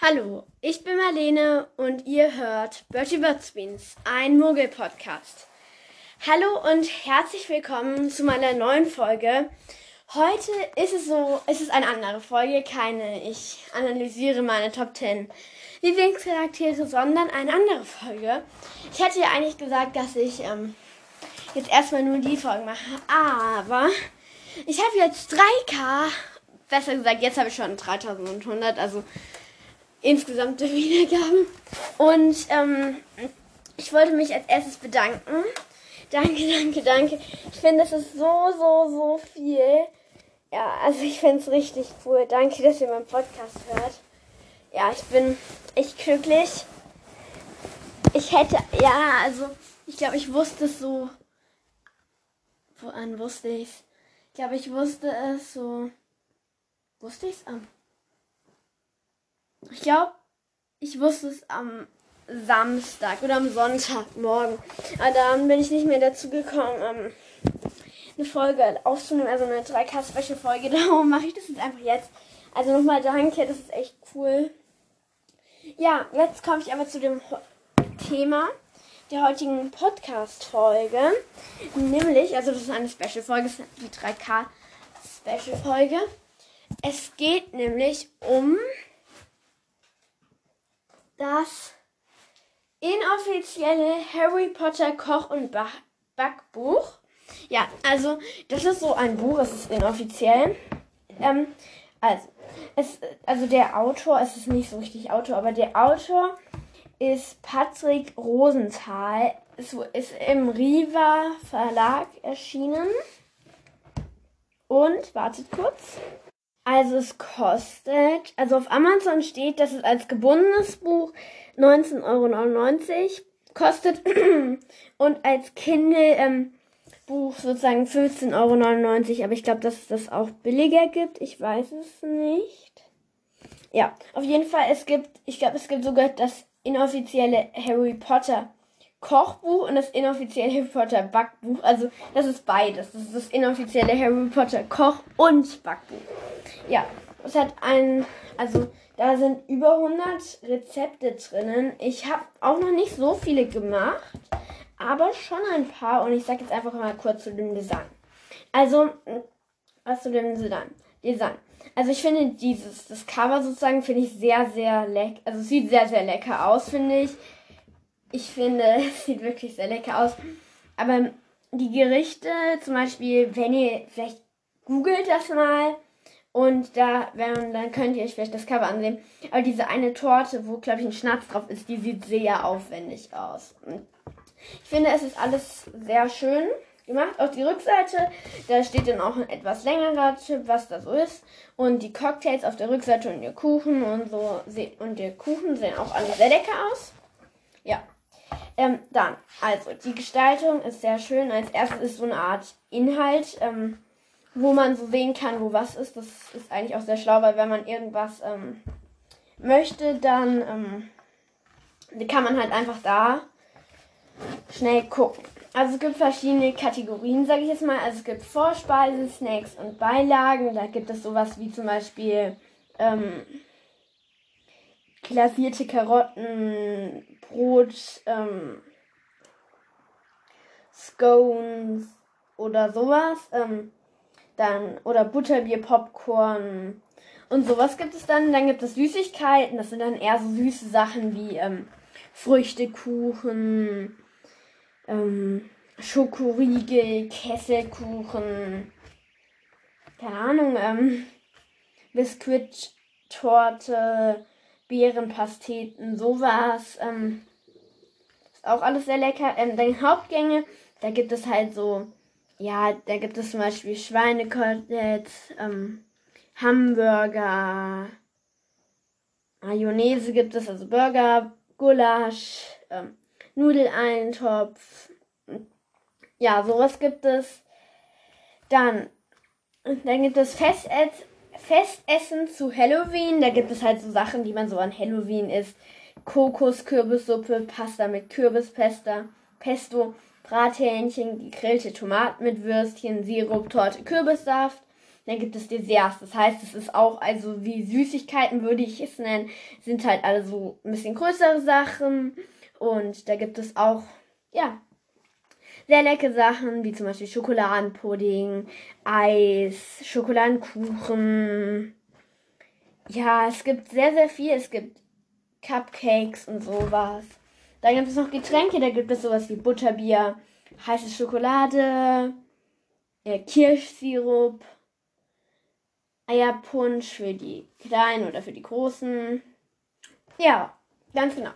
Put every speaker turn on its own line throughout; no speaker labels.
Hallo, ich bin Marlene und ihr hört Bertie Birdsbeans, ein Muggel-Podcast. Hallo und herzlich willkommen zu meiner neuen Folge. Heute ist es so, es ist eine andere Folge, keine ich analysiere meine Top 10 Lieblingscharaktere, sondern eine andere Folge. Ich hätte ja eigentlich gesagt, dass ich ähm, jetzt erstmal nur die Folgen mache, aber ich habe jetzt 3K, besser gesagt, jetzt habe ich schon 3100, also insgesamte Wiedergaben. Und ähm, ich wollte mich als erstes bedanken. Danke, danke, danke. Ich finde, es ist so, so, so viel. Ja, also ich finde es richtig cool. Danke, dass ihr meinen Podcast hört. Ja, ich bin echt glücklich. Ich hätte, ja, also ich glaube, ich wusste es so. Woran wusste ich es? Ich glaube, ich wusste es so. Wusste ich es am ich glaube, ich wusste es am Samstag oder am Sonntagmorgen. Aber dann bin ich nicht mehr dazu gekommen, ähm, eine Folge aufzunehmen, also eine 3K-Special-Folge. Darum mache ich das jetzt einfach jetzt. Also nochmal danke, das ist echt cool. Ja, jetzt komme ich aber zu dem Thema der heutigen Podcast-Folge. Nämlich, also das ist eine Special-Folge, die 3K-Special-Folge. Es geht nämlich um das inoffizielle Harry Potter Koch- und Backbuch. Ja, also das ist so ein Buch, es ist inoffiziell. Ähm, also, es, also der Autor, es ist nicht so richtig Autor, aber der Autor ist Patrick Rosenthal. Es ist im Riva Verlag erschienen. Und wartet kurz. Also es kostet, also auf Amazon steht, dass es als gebundenes Buch 19,99 Euro kostet und als Kindle ähm, Buch sozusagen 15,99 Euro. Aber ich glaube, dass es das auch billiger gibt. Ich weiß es nicht. Ja, auf jeden Fall, es gibt, ich glaube, es gibt sogar das inoffizielle Harry Potter Kochbuch und das inoffizielle Harry Potter Backbuch. Also das ist beides. Das ist das inoffizielle Harry Potter Koch- und Backbuch. Ja, es hat ein, also da sind über 100 Rezepte drinnen. Ich habe auch noch nicht so viele gemacht, aber schon ein paar und ich sage jetzt einfach mal kurz zu dem Design. Also, was zu dem Design. Design. Also ich finde dieses, das Cover sozusagen finde ich sehr, sehr lecker. Also es sieht sehr, sehr lecker aus, finde ich. Ich finde, es sieht wirklich sehr lecker aus. Aber die Gerichte, zum Beispiel, wenn ihr vielleicht googelt das mal, und da, wenn, dann könnt ihr euch vielleicht das Cover ansehen. Aber diese eine Torte, wo, glaube ich, ein Schnaps drauf ist, die sieht sehr aufwendig aus. Ich finde, es ist alles sehr schön gemacht. Auf die Rückseite, da steht dann auch ein etwas längerer Tipp, was das so ist. Und die Cocktails auf der Rückseite und ihr Kuchen und so. Und der Kuchen sehen auch alle sehr lecker aus. Ja. Ähm, dann, also, die Gestaltung ist sehr schön. Als erstes ist so eine Art Inhalt. Ähm, wo man so sehen kann, wo was ist. Das ist eigentlich auch sehr schlau, weil wenn man irgendwas ähm, möchte, dann ähm, kann man halt einfach da schnell gucken. Also es gibt verschiedene Kategorien, sage ich jetzt mal. Also es gibt Vorspeisen, Snacks und Beilagen. Da gibt es sowas wie zum Beispiel ähm, glasierte Karotten, Brot, ähm, Scones oder sowas. Ähm, dann oder Butterbier, Popcorn und sowas gibt es dann. Dann gibt es Süßigkeiten, das sind dann eher so süße Sachen wie ähm, Früchtekuchen, ähm, Schokoriegel, Kesselkuchen, keine Ahnung, ähm, Biskuittorte, Beerenpasteten, sowas. Ähm, ist auch alles sehr lecker. Ähm, dann Hauptgänge, da gibt es halt so ja, da gibt es zum Beispiel Schweinekoteletts, ähm, Hamburger, Mayonnaise gibt es, also Burger, Gulasch, ähm, Nudeleintopf. Ja, sowas gibt es. Dann, dann gibt es Festess Festessen zu Halloween. Da gibt es halt so Sachen, die man so an Halloween isst. Kokos, Kürbissuppe, Pasta mit Kürbispesto, Pesto, Brathähnchen, gegrillte Tomaten mit Würstchen, Sirup, Torte, Kürbissaft. Dann gibt es Desserts. Das heißt, es ist auch, also wie Süßigkeiten würde ich es nennen, sind halt alle so ein bisschen größere Sachen. Und da gibt es auch, ja, sehr leckere Sachen, wie zum Beispiel Schokoladenpudding, Eis, Schokoladenkuchen. Ja, es gibt sehr, sehr viel. Es gibt Cupcakes und sowas. Dann gibt es noch Getränke, da gibt es sowas wie Butterbier, heiße Schokolade, äh, Kirschsirup, Eierpunsch für die Kleinen oder für die Großen. Ja, ganz genau.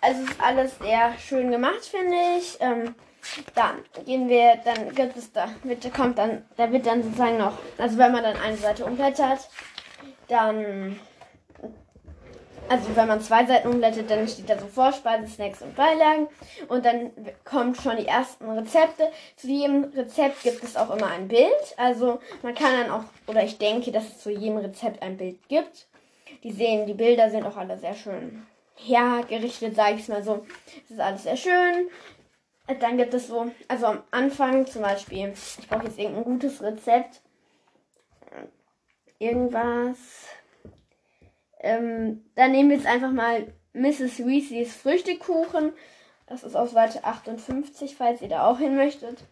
Also es ist alles sehr schön gemacht, finde ich. Ähm, dann gehen wir, dann gibt es da, wird, kommt dann, da wird dann sozusagen noch, also wenn man dann eine Seite umblättert, dann also wenn man zwei Seiten umblättert, dann steht da so Vorspeise, Snacks und Beilagen. Und dann kommt schon die ersten Rezepte. Zu jedem Rezept gibt es auch immer ein Bild. Also man kann dann auch, oder ich denke, dass es zu jedem Rezept ein Bild gibt. Die sehen, die Bilder sind auch alle sehr schön hergerichtet, sage ich mal so. Es ist alles sehr schön. Dann gibt es so, also am Anfang zum Beispiel, ich brauche jetzt irgendein gutes Rezept. Irgendwas ähm, dann nehmen wir jetzt einfach mal Mrs. Weasleys Früchtekuchen. Das ist auf Seite 58, falls ihr da auch hin möchtet.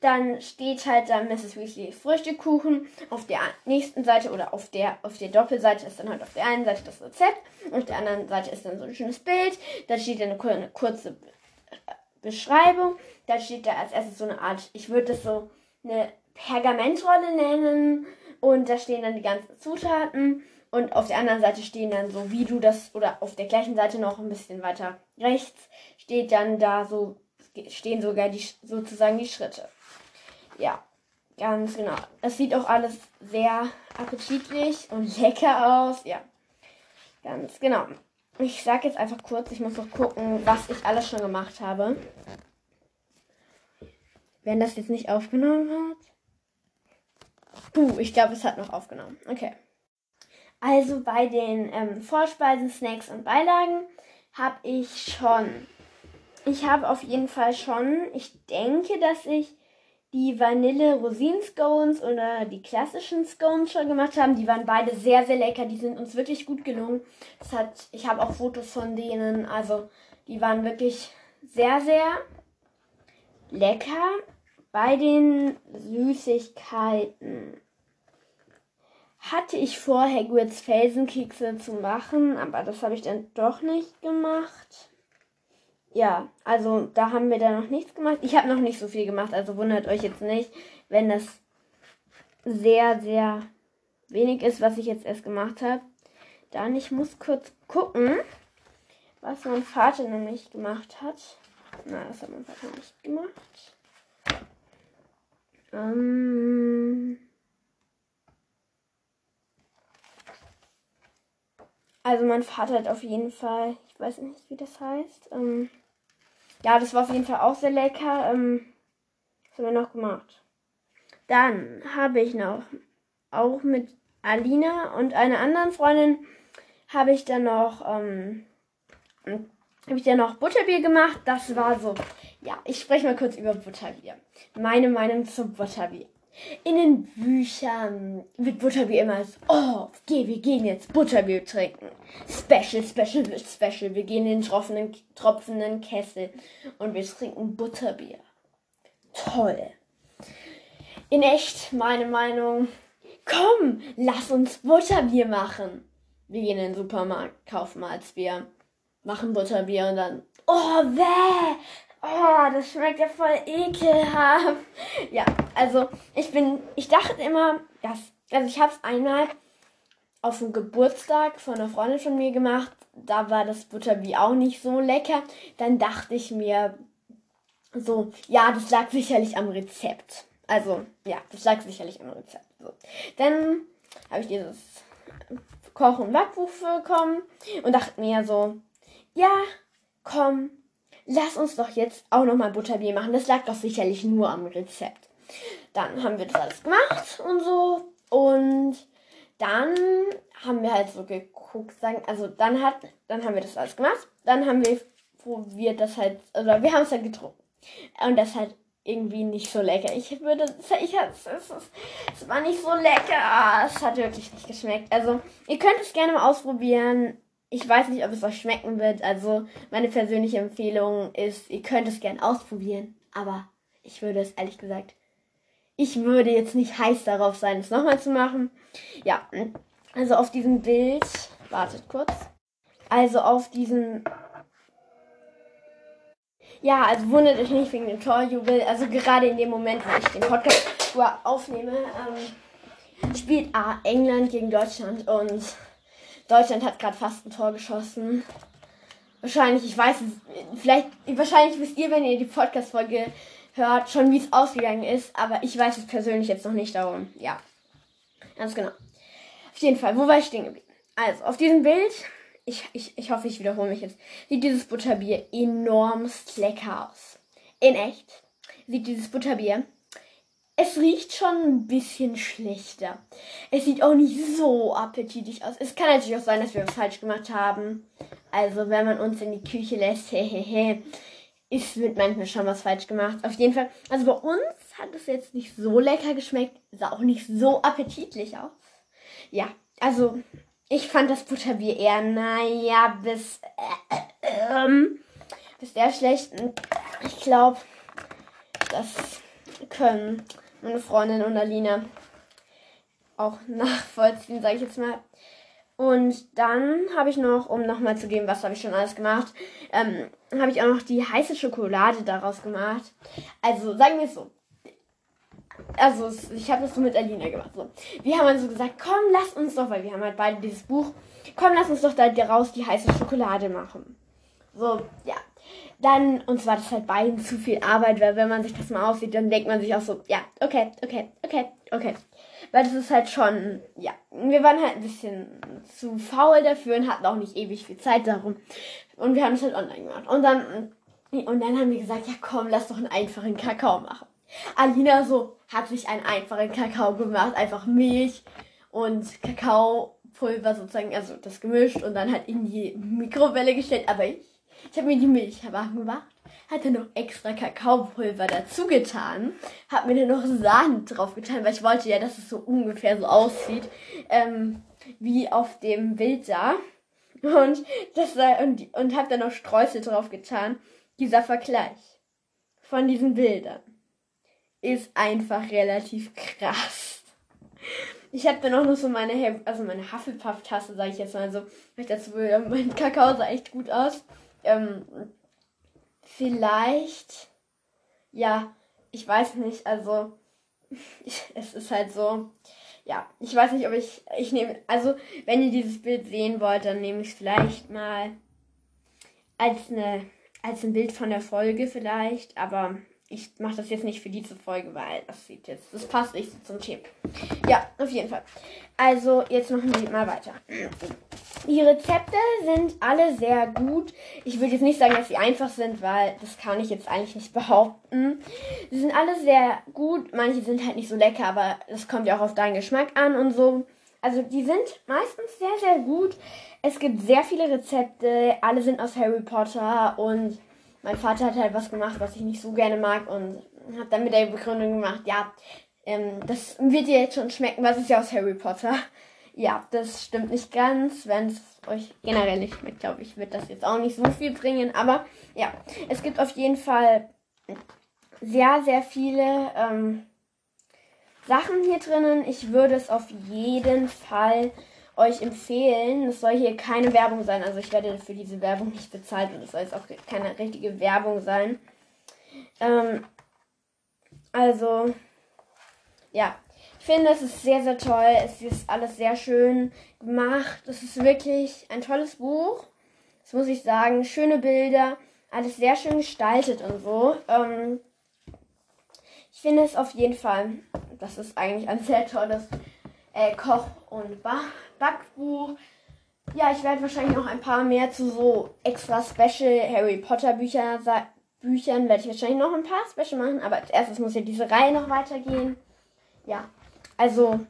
Dann steht halt da Mrs. Weasleys Früchtekuchen. Auf der nächsten Seite oder auf der, auf der Doppelseite ist dann halt auf der einen Seite das Rezept auf der anderen Seite ist dann so ein schönes Bild. Da steht dann eine kurze Beschreibung. Da steht da als erstes so eine Art, ich würde das so eine Pergamentrolle nennen. Und da stehen dann die ganzen Zutaten. Und auf der anderen Seite stehen dann so, wie du das, oder auf der gleichen Seite noch ein bisschen weiter rechts, steht dann da so, stehen sogar die, sozusagen die Schritte. Ja, ganz genau. Es sieht auch alles sehr appetitlich und lecker aus. Ja, ganz genau. Ich sag jetzt einfach kurz, ich muss noch gucken, was ich alles schon gemacht habe. Wenn das jetzt nicht aufgenommen hat. Puh, ich glaube, es hat noch aufgenommen. Okay. Also bei den ähm, Vorspeisen, Snacks und Beilagen habe ich schon. Ich habe auf jeden Fall schon, ich denke, dass ich die Vanille Rosinen Scones oder die klassischen Scones schon gemacht habe. Die waren beide sehr, sehr lecker. Die sind uns wirklich gut gelungen. Das hat, ich habe auch Fotos von denen. Also die waren wirklich sehr, sehr lecker. Bei den Süßigkeiten hatte ich vor, Hagrids Felsenkekse zu machen, aber das habe ich dann doch nicht gemacht. Ja, also da haben wir dann noch nichts gemacht. Ich habe noch nicht so viel gemacht, also wundert euch jetzt nicht, wenn das sehr, sehr wenig ist, was ich jetzt erst gemacht habe. Dann, ich muss kurz gucken, was mein Vater nämlich gemacht hat. Na, das hat mein Vater nicht gemacht. Ähm Also mein Vater hat auf jeden Fall, ich weiß nicht, wie das heißt. Ähm, ja, das war auf jeden Fall auch sehr lecker. Ähm, was haben wir noch gemacht? Dann habe ich noch, auch mit Alina und einer anderen Freundin, habe ich dann noch, ähm, habe ich dann noch Butterbier gemacht. Das war so, ja, ich spreche mal kurz über Butterbier. Meine Meinung zum Butterbier. In den Büchern wird Butterbier immer als, oh, geh, wir gehen jetzt Butterbier trinken. Special, special, special. Wir gehen in den tropfenden, tropfenden Kessel und wir trinken Butterbier. Toll. In echt, meine Meinung, komm, lass uns Butterbier machen. Wir gehen in den Supermarkt, kaufen Malzbier, machen Butterbier und dann, oh, weh, Oh, das schmeckt ja voll ekelhaft. Ja, also ich bin, ich dachte immer, dass, also ich habe es einmal auf dem Geburtstag von einer Freundin von mir gemacht. Da war das Butterbier auch nicht so lecker. Dann dachte ich mir so, ja, das lag sicherlich am Rezept. Also, ja, das lag sicherlich am Rezept. So. Dann habe ich dieses Koch- und Backbuch bekommen und dachte mir so, ja, komm, lass uns doch jetzt auch nochmal Butterbier machen. Das lag doch sicherlich nur am Rezept. Dann haben wir das alles gemacht und so. Und dann haben wir halt so geguckt, sagen, also dann hat, dann haben wir das alles gemacht. Dann haben wir probiert, das halt, oder wir haben es halt getrunken. Und das hat irgendwie nicht so lecker. Ich würde, ich es, es, es war nicht so lecker. Es hat wirklich nicht geschmeckt. Also, ihr könnt es gerne mal ausprobieren. Ich weiß nicht, ob es euch schmecken wird. Also, meine persönliche Empfehlung ist, ihr könnt es gerne ausprobieren. Aber ich würde es ehrlich gesagt, ich würde jetzt nicht heiß darauf sein, es nochmal zu machen. Ja, also auf diesem Bild, wartet kurz. Also auf diesem ja, also wundert euch nicht wegen dem Torjubel. Also gerade in dem Moment, wo ich den Podcast aufnehme, ähm, spielt A England gegen Deutschland und Deutschland hat gerade fast ein Tor geschossen. Wahrscheinlich, ich weiß es, vielleicht, wahrscheinlich wisst ihr, wenn ihr die Podcast-Folge hört, schon wie es ausgegangen ist, aber ich weiß es persönlich jetzt noch nicht darum. Ja, ganz genau. Auf jeden Fall, wo war ich stehen geblieben? Also, auf diesem Bild ich, ich, ich hoffe, ich wiederhole mich jetzt, sieht dieses Butterbier enormst lecker aus. In echt sieht dieses Butterbier. Es riecht schon ein bisschen schlechter. Es sieht auch nicht so appetitlich aus. Es kann natürlich auch sein, dass wir was falsch gemacht haben. Also, wenn man uns in die Küche lässt, hehehe, ist mit manchmal schon was falsch gemacht. Auf jeden Fall. Also, bei uns hat es jetzt nicht so lecker geschmeckt. Sah auch nicht so appetitlich aus. Ja, also, ich fand das Butterbier eher, naja, bis, äh, äh, ähm, bis der schlecht. Ich glaube, das können meine Freundin und Alina auch nachvollziehen, sage ich jetzt mal. Und dann habe ich noch, um nochmal zu geben, was habe ich schon alles gemacht, ähm, habe ich auch noch die heiße Schokolade daraus gemacht. Also sagen wir es so, also ich habe das so mit Alina gemacht. So. Wir haben dann so gesagt, komm, lass uns doch, weil wir haben halt beide dieses Buch, komm, lass uns doch da daraus die heiße Schokolade machen. So, ja. Dann, uns war das halt beiden zu viel Arbeit, weil wenn man sich das mal aussieht, dann denkt man sich auch so, ja, okay, okay, okay, okay. Weil das ist halt schon, ja, wir waren halt ein bisschen zu faul dafür und hatten auch nicht ewig viel Zeit darum. Und wir haben es halt online gemacht. Und dann, und dann haben wir gesagt, ja komm, lass doch einen einfachen Kakao machen. Alina so hat sich einen einfachen Kakao gemacht, einfach Milch und Kakaopulver sozusagen, also das gemischt und dann halt in die Mikrowelle gestellt. Aber ich, ich habe mir die Milch warm gemacht, hatte noch extra Kakaopulver dazu getan, habe mir dann noch Sahne drauf getan, weil ich wollte ja, dass es so ungefähr so aussieht ähm, wie auf dem Bild da. Und das und, und habe dann noch Streusel drauf getan. Dieser Vergleich von diesen Bildern ist einfach relativ krass. Ich habe dann auch noch so meine, also meine Hufflepuff-Tasse, sage ich jetzt mal so. Ich dazu, mein Kakao sah echt gut aus. Ähm, vielleicht, ja, ich weiß nicht, also es ist halt so, ja, ich weiß nicht, ob ich, ich nehme, also wenn ihr dieses Bild sehen wollt, dann nehme ich es vielleicht mal als eine, als ein Bild von der Folge vielleicht, aber ich mache das jetzt nicht für diese Folge, weil das sieht jetzt, das passt nicht zum Thema. Ja, auf jeden Fall. Also, jetzt machen wir mal weiter. Die Rezepte sind alle sehr gut. Ich würde jetzt nicht sagen, dass sie einfach sind, weil das kann ich jetzt eigentlich nicht behaupten. Sie sind alle sehr gut. Manche sind halt nicht so lecker, aber das kommt ja auch auf deinen Geschmack an und so. Also die sind meistens sehr, sehr gut. Es gibt sehr viele Rezepte. Alle sind aus Harry Potter und mein Vater hat halt was gemacht, was ich nicht so gerne mag und hat dann mit der Begründung gemacht, ja, ähm, das wird dir jetzt schon schmecken, was ist ja aus Harry Potter. Ja, das stimmt nicht ganz. Wenn es euch generell nicht schmeckt, glaube ich, wird das jetzt auch nicht so viel bringen. Aber ja, es gibt auf jeden Fall sehr, sehr viele ähm, Sachen hier drinnen. Ich würde es auf jeden Fall euch empfehlen. Es soll hier keine Werbung sein. Also ich werde für diese Werbung nicht bezahlt und es soll jetzt auch keine richtige Werbung sein. Ähm, also, ja. Ich finde, es ist sehr, sehr toll. Es ist alles sehr schön gemacht. Es ist wirklich ein tolles Buch. Das muss ich sagen. Schöne Bilder. Alles sehr schön gestaltet und so. Ähm, ich finde es auf jeden Fall, das ist eigentlich ein sehr tolles äh, Koch- und ba Backbuch. Ja, ich werde wahrscheinlich noch ein paar mehr zu so extra Special Harry Potter Bücher, Büchern werde ich wahrscheinlich noch ein paar Special machen, aber als erstes muss ja diese Reihe noch weitergehen. Ja, also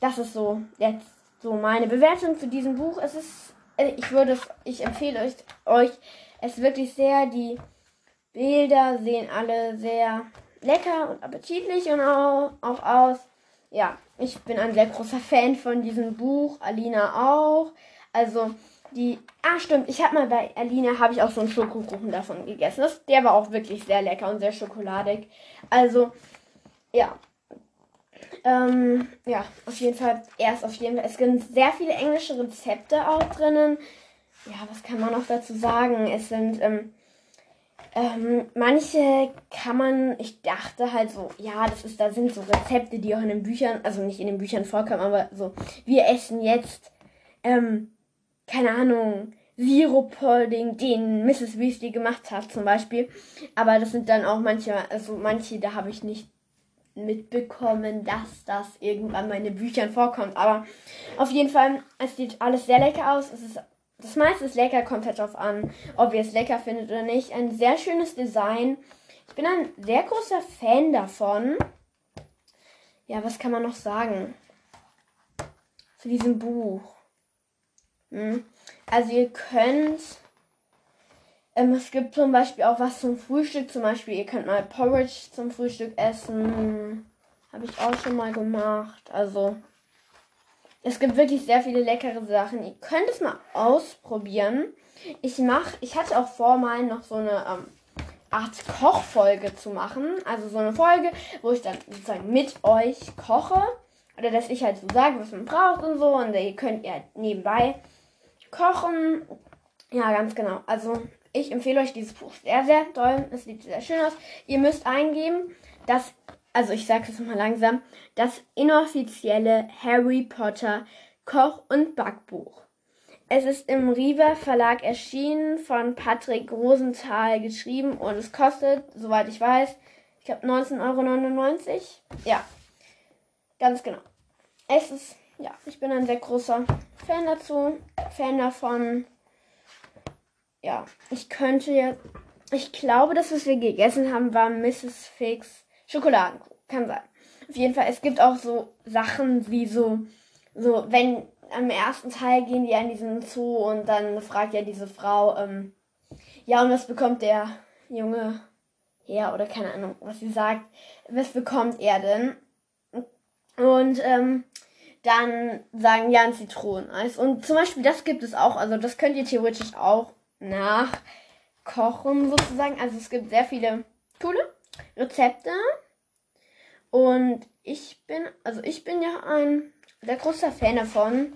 das ist so jetzt so meine Bewertung zu diesem Buch. Es ist, äh, ich würde ich empfehle euch, euch es wirklich sehr. Die Bilder sehen alle sehr lecker und appetitlich und auch, auch aus. Ja, ich bin ein sehr großer Fan von diesem Buch. Alina auch. Also die. Ah, stimmt. Ich habe mal bei Alina habe ich auch so einen Schokokuchen davon gegessen. Das, der war auch wirklich sehr lecker und sehr schokoladig. Also ja. Ähm, ja, auf jeden Fall. Erst auf jeden Fall. Es sind sehr viele englische Rezepte auch drinnen. Ja, was kann man noch dazu sagen? Es sind ähm, ähm, manche kann man, ich dachte halt so, ja, das ist, da sind so Rezepte, die auch in den Büchern, also nicht in den Büchern vorkommen, aber so, wir essen jetzt, ähm, keine Ahnung, Sirup-Pudding, den Mrs. Weasley gemacht hat zum Beispiel. Aber das sind dann auch manche, also manche, da habe ich nicht mitbekommen, dass das irgendwann mal in den Büchern vorkommt. Aber auf jeden Fall, es sieht alles sehr lecker aus. Es ist das meiste ist lecker, kommt halt drauf an, ob ihr es lecker findet oder nicht. Ein sehr schönes Design. Ich bin ein sehr großer Fan davon. Ja, was kann man noch sagen? Zu diesem Buch. Hm. Also ihr könnt. Ähm, es gibt zum Beispiel auch was zum Frühstück. Zum Beispiel, ihr könnt mal Porridge zum Frühstück essen. Habe ich auch schon mal gemacht. Also es gibt wirklich sehr viele leckere Sachen. Ihr könnt es mal ausprobieren. Ich mach, ich hatte auch vor, mal noch so eine ähm, Art Kochfolge zu machen. Also so eine Folge, wo ich dann sozusagen mit euch koche. Oder dass ich halt so sage, was man braucht und so. Und ihr könnt ja nebenbei kochen. Ja, ganz genau. Also ich empfehle euch dieses Buch sehr, sehr toll. Es sieht sehr schön aus. Ihr müsst eingeben, dass also ich sage es mal langsam, das inoffizielle Harry Potter Koch- und Backbuch. Es ist im Riva Verlag erschienen, von Patrick Rosenthal geschrieben und es kostet, soweit ich weiß, ich glaube 19,99 Euro. Ja, ganz genau. Es ist, ja, ich bin ein sehr großer Fan dazu, Fan davon. Ja, ich könnte jetzt, ich glaube, das, was wir gegessen haben, war Mrs. Fix Schokoladenkuchen. Kann sein. Auf jeden Fall, es gibt auch so Sachen wie so, so, wenn am ersten Teil gehen die an diesen Zoo und dann fragt ja diese Frau, ähm, ja, und was bekommt der Junge her oder keine Ahnung, was sie sagt, was bekommt er denn? Und ähm, dann sagen ja ein Zitroneneis. Und zum Beispiel das gibt es auch, also das könnt ihr theoretisch auch nachkochen sozusagen. Also es gibt sehr viele coole Rezepte. Und ich bin, also ich bin ja ein sehr großer Fan davon.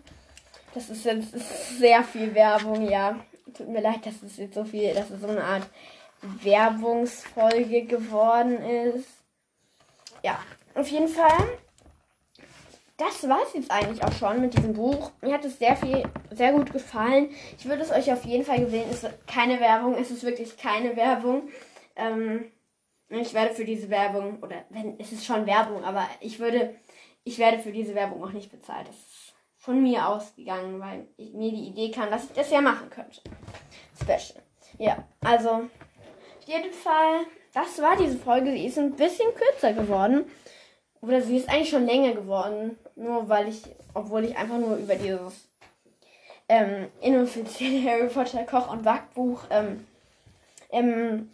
Das ist jetzt sehr viel Werbung, ja. Tut mir leid, dass es jetzt so viel, dass es so eine Art Werbungsfolge geworden ist. Ja, auf jeden Fall. Das war es jetzt eigentlich auch schon mit diesem Buch. Mir hat es sehr viel, sehr gut gefallen. Ich würde es euch auf jeden Fall gewählen. Es ist keine Werbung, es ist wirklich keine Werbung. Ähm, ich werde für diese Werbung, oder wenn, es ist schon Werbung, aber ich würde, ich werde für diese Werbung auch nicht bezahlt. Das ist von mir ausgegangen, weil ich, mir die Idee kam, dass ich das ja machen könnte. Special. Ja, also, auf jeden Fall, das war diese Folge. Sie ist ein bisschen kürzer geworden. Oder sie ist eigentlich schon länger geworden. Nur weil ich, obwohl ich einfach nur über dieses ähm, inoffizielle Harry Potter Koch- und Backbuch ähm, ähm,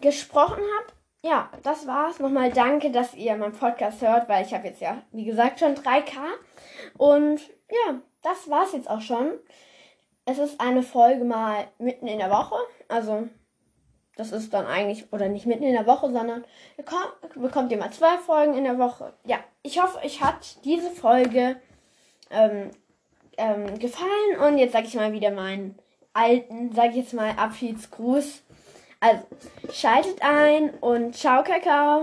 gesprochen habe. Ja, das war's. Nochmal danke, dass ihr meinen Podcast hört, weil ich habe jetzt ja, wie gesagt, schon 3K. Und ja, das war's jetzt auch schon. Es ist eine Folge mal mitten in der Woche. Also, das ist dann eigentlich, oder nicht mitten in der Woche, sondern bekommt ihr mal zwei Folgen in der Woche. Ja, ich hoffe, euch hat diese Folge ähm, ähm, gefallen. Und jetzt sage ich mal wieder meinen alten, sage ich jetzt mal, Abschiedsgruß. Also, schaltet ein und ciao, Kakao.